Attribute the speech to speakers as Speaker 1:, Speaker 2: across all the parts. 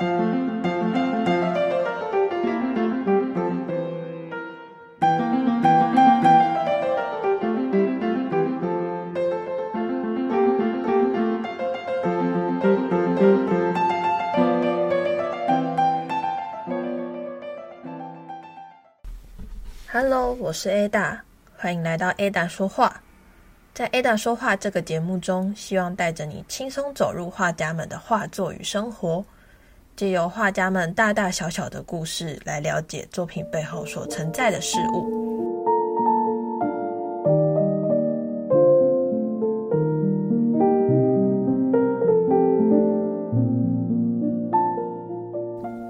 Speaker 1: Hello，我是 Ada，欢迎来到 Ada 说话。在 Ada 说话这个节目中，希望带着你轻松走入画家们的画作与生活，借由画家们大大小小的故事，来了解作品背后所存在的事物。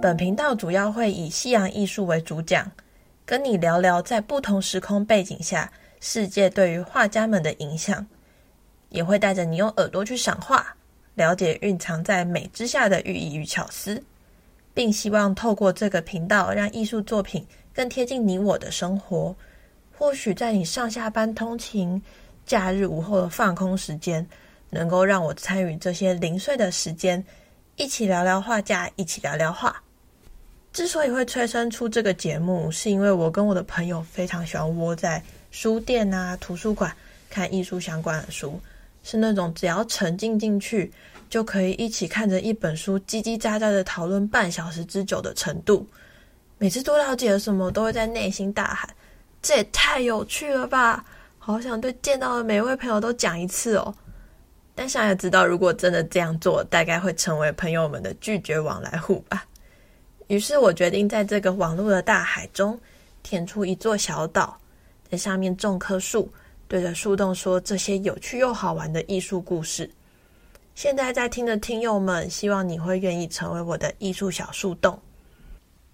Speaker 1: 本频道主要会以西洋艺术为主讲。跟你聊聊在不同时空背景下，世界对于画家们的影响，也会带着你用耳朵去赏画，了解蕴藏在美之下的寓意与巧思，并希望透过这个频道，让艺术作品更贴近你我的生活。或许在你上下班通勤、假日午后的放空时间，能够让我参与这些零碎的时间，一起聊聊画家，一起聊聊画。之所以会催生出这个节目，是因为我跟我的朋友非常喜欢窝在书店啊、图书馆看艺术相关的书，是那种只要沉浸进去就可以一起看着一本书叽叽喳喳的讨论半小时之久的程度。每次多了解了什么，都会在内心大喊：“这也太有趣了吧！”好想对见到的每位朋友都讲一次哦。但想也知道，如果真的这样做，大概会成为朋友们的拒绝往来户吧。于是我决定在这个网络的大海中填出一座小岛，在上面种棵树，对着树洞说这些有趣又好玩的艺术故事。现在在听的听友们，希望你会愿意成为我的艺术小树洞。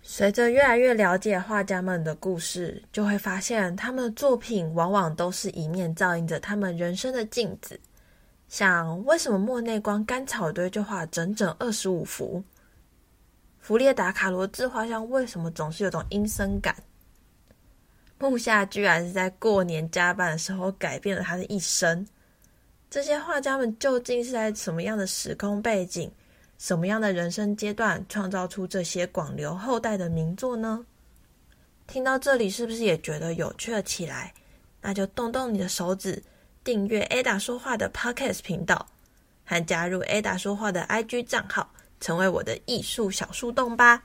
Speaker 1: 随着越来越了解画家们的故事，就会发现他们的作品往往都是一面照映着他们人生的镜子。像为什么莫内光干草堆就画整整二十五幅？弗列达·卡罗自画像为什么总是有种阴森感？木下居然是在过年加班的时候改变了他的一生。这些画家们究竟是在什么样的时空背景、什么样的人生阶段创造出这些广留后代的名作呢？听到这里，是不是也觉得有趣了起来？那就动动你的手指，订阅 Ada 说话的 Podcast 频道，和加入 Ada 说话的 IG 账号。成为我的艺术小树洞吧。